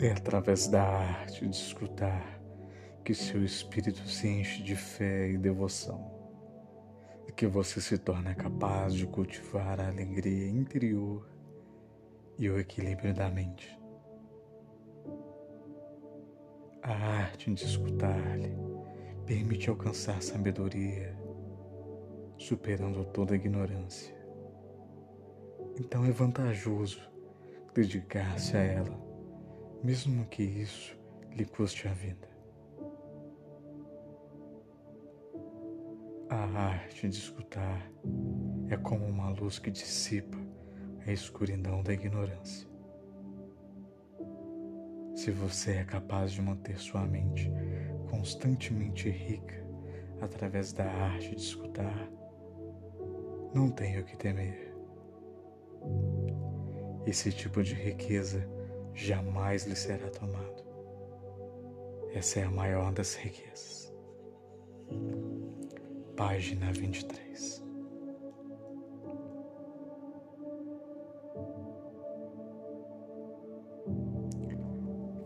É através da arte de escutar que seu espírito se enche de fé e devoção, e que você se torna capaz de cultivar a alegria interior e o equilíbrio da mente. A arte de escutar-lhe permite alcançar sabedoria, superando toda ignorância. Então é vantajoso dedicar-se a ela mesmo que isso lhe custe a vida. A arte de escutar é como uma luz que dissipa a escuridão da ignorância. Se você é capaz de manter sua mente constantemente rica através da arte de escutar, não tenha o que temer. Esse tipo de riqueza jamais lhe será tomado. Essa é a maior das riquezas. Página 23.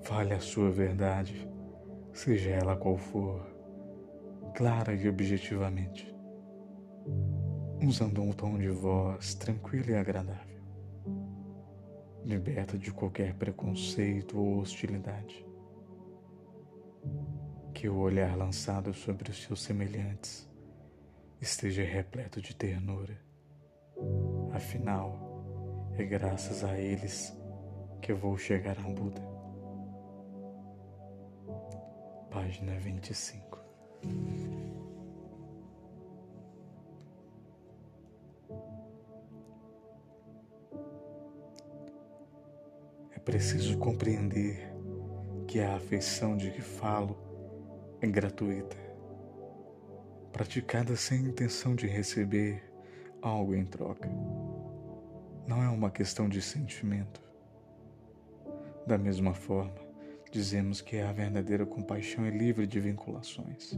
Fale a sua verdade, seja ela qual for, clara e objetivamente, usando um tom de voz tranquilo e agradável liberta de qualquer preconceito ou hostilidade. Que o olhar lançado sobre os seus semelhantes esteja repleto de ternura. Afinal, é graças a eles que eu vou chegar a Buda. Página 25. Preciso compreender que a afeição de que falo é gratuita, praticada sem intenção de receber algo em troca. Não é uma questão de sentimento. Da mesma forma, dizemos que a verdadeira compaixão é livre de vinculações.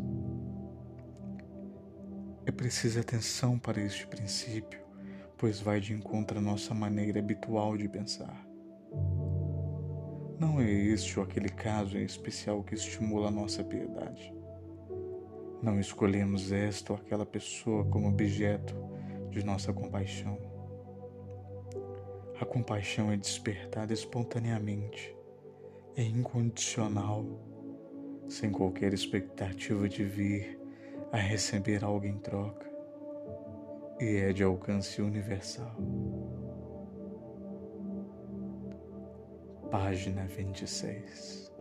É preciso atenção para este princípio, pois vai de encontro à nossa maneira habitual de pensar. Não é este ou aquele caso em especial que estimula a nossa piedade. Não escolhemos esta ou aquela pessoa como objeto de nossa compaixão. A compaixão é despertada espontaneamente, é incondicional, sem qualquer expectativa de vir a receber algo em troca, e é de alcance universal. Página 26.